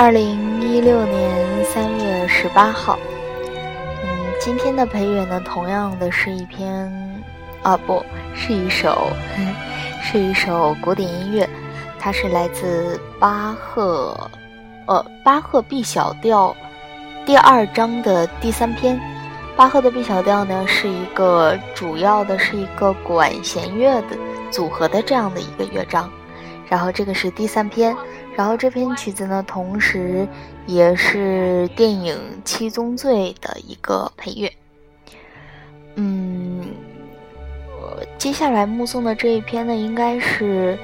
二零一六年三月十八号，嗯，今天的配乐呢，同样的是一篇，啊，不是一首，是一首古典音乐，它是来自巴赫，呃，巴赫 B 小调第二章的第三篇。巴赫的 B 小调呢，是一个主要的是一个管弦乐的组合的这样的一个乐章，然后这个是第三篇。然后这篇曲子呢，同时也是电影《七宗罪》的一个配乐。嗯，接下来目送的这一篇呢，应该是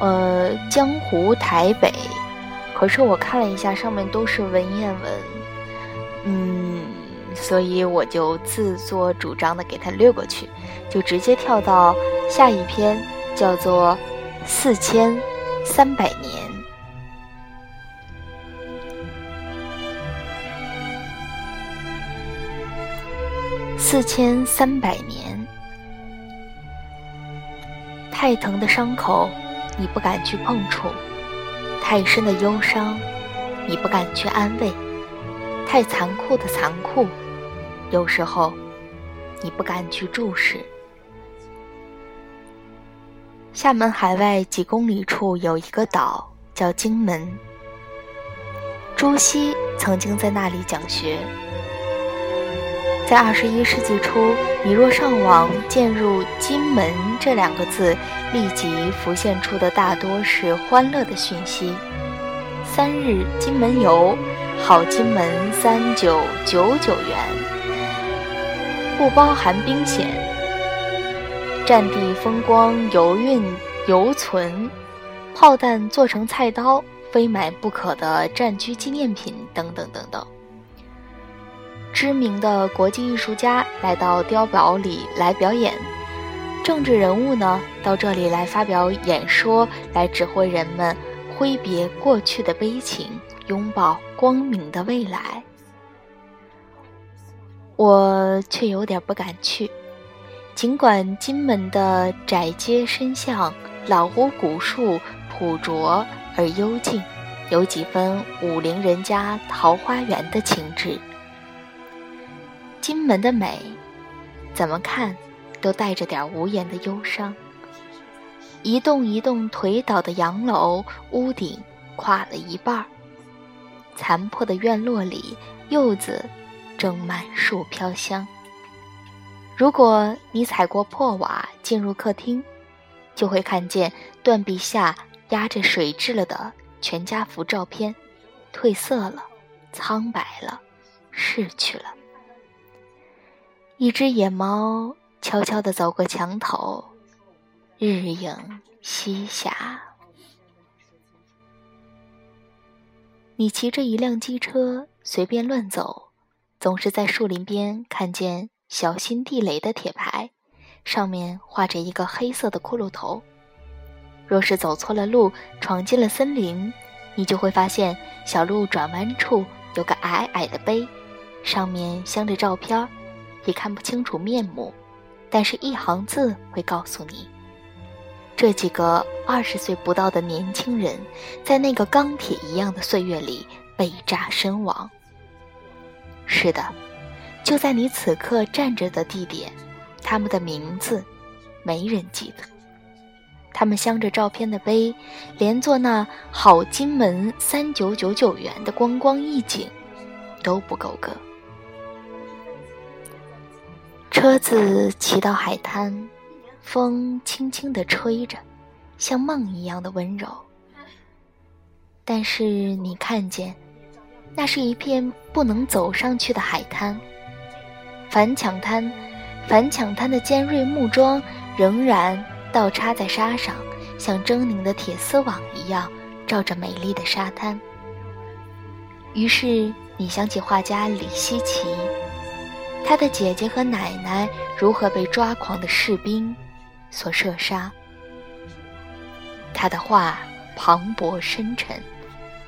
呃《江湖台北》，可是我看了一下，上面都是文言文，嗯，所以我就自作主张的给它略过去，就直接跳到下一篇，叫做《四千三百年》。四千三百年，太疼的伤口，你不敢去碰触；太深的忧伤，你不敢去安慰；太残酷的残酷，有时候你不敢去注视。厦门海外几公里处有一个岛，叫金门。朱熹曾经在那里讲学。在二十一世纪初，你若上网键入“金门”这两个字，立即浮现出的大多是欢乐的讯息。三日金门游，好金门三九九九元，不包含兵险。战地风光犹蕴犹存，炮弹做成菜刀，非买不可的战区纪念品等等等等。知名的国际艺术家来到碉堡里来表演，政治人物呢到这里来发表演说，来指挥人们挥别过去的悲情，拥抱光明的未来。我却有点不敢去，尽管金门的窄街深巷、老屋古树朴拙而幽静，有几分武陵人家桃花源的情致。金门的美，怎么看都带着点无言的忧伤。一栋一栋颓倒的洋楼，屋顶垮了一半儿。残破的院落里，柚子正满树飘香。如果你踩过破瓦进入客厅，就会看见断壁下压着水渍了的全家福照片，褪色了，苍白了，逝去了。一只野猫悄悄地走过墙头，日影西下。你骑着一辆机车随便乱走，总是在树林边看见小心地雷的铁牌，上面画着一个黑色的骷髅头。若是走错了路，闯进了森林，你就会发现小路转弯处有个矮矮的碑，上面镶着照片儿。也看不清楚面目，但是一行字会告诉你：这几个二十岁不到的年轻人，在那个钢铁一样的岁月里被炸身亡。是的，就在你此刻站着的地点，他们的名字没人记得。他们镶着照片的碑，连做那好金门三九九九元的观光一景都不够格。车子骑到海滩，风轻轻地吹着，像梦一样的温柔。但是你看见，那是一片不能走上去的海滩。反抢滩，反抢滩的尖锐木桩仍然倒插在沙上，像狰狞的铁丝网一样罩着美丽的沙滩。于是你想起画家李希奇。他的姐姐和奶奶如何被抓狂的士兵所射杀？他的话磅礴深沉，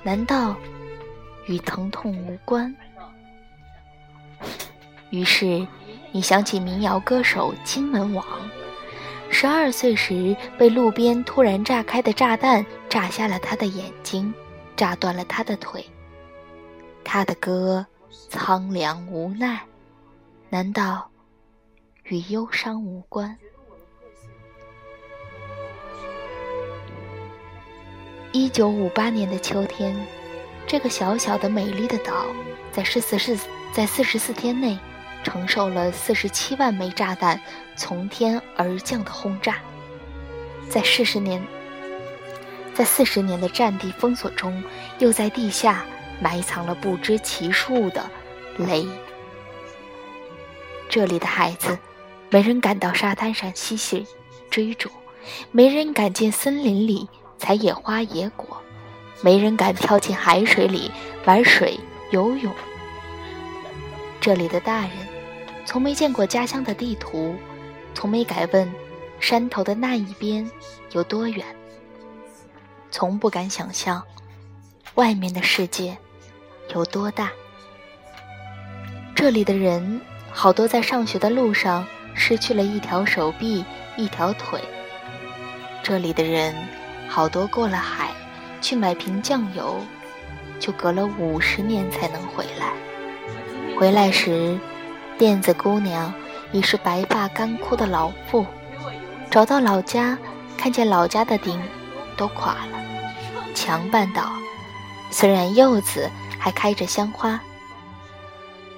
难道与疼痛无关？于是，你想起民谣歌手金门王，十二岁时被路边突然炸开的炸弹炸瞎了他的眼睛，炸断了他的腿。他的歌苍凉无奈，难道与忧伤无关？一九五八年的秋天，这个小小的美丽的岛，在四十四在四十四天内，承受了四十七万枚炸弹从天而降的轰炸。在四十年，在四十年的战地封锁中，又在地下埋藏了不知其数的雷。这里的孩子，没人敢到沙滩上嬉戏追逐，没人敢进森林里。采野花野果，没人敢跳进海水里玩水游泳。这里的大人，从没见过家乡的地图，从没敢问山头的那一边有多远，从不敢想象外面的世界有多大。这里的人，好多在上学的路上失去了一条手臂、一条腿。这里的人。好多过了海去买瓶酱油，就隔了五十年才能回来。回来时，辫子姑娘已是白发干枯的老妇。找到老家，看见老家的顶都垮了，墙半倒，虽然柚子还开着香花。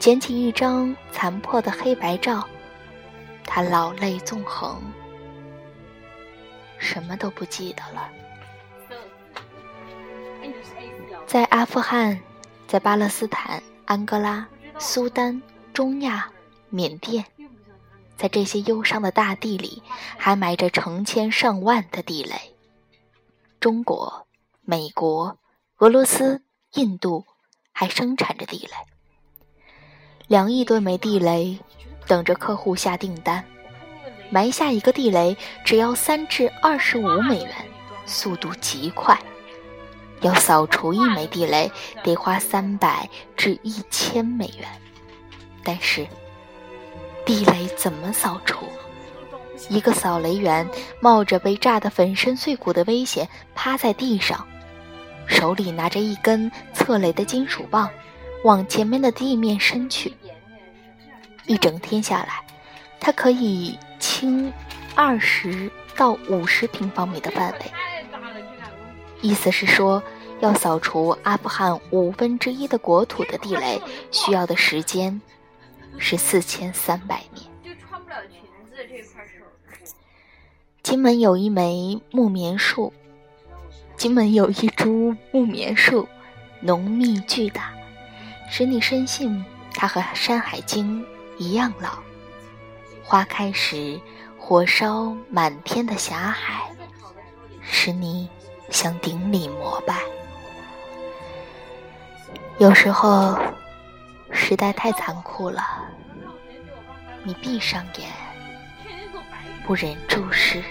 捡起一张残破的黑白照，他老泪纵横，什么都不记得了。在阿富汗，在巴勒斯坦、安哥拉、苏丹、中亚、缅甸，在这些忧伤的大地里，还埋着成千上万的地雷。中国、美国、俄罗斯、印度还生产着地雷，两亿吨枚地雷等着客户下订单。埋下一个地雷只要三至二十五美元，速度极快。要扫除一枚地雷，得花三百至一千美元。但是，地雷怎么扫除？一个扫雷员冒着被炸得粉身碎骨的危险，趴在地上，手里拿着一根测雷的金属棒，往前面的地面伸去。一整天下来，它可以清二十到五十平方米的范围。意思是说。要扫除阿富汗五分之一的国土的地雷，需要的时间是四千三百年。金门有一枚木棉树，金门有一株木棉树，浓密巨大，使你深信他和山海经一样老。花开时火烧满天的霞海使你想顶礼膜拜。有时候时代太残酷了你闭上眼不忍注视。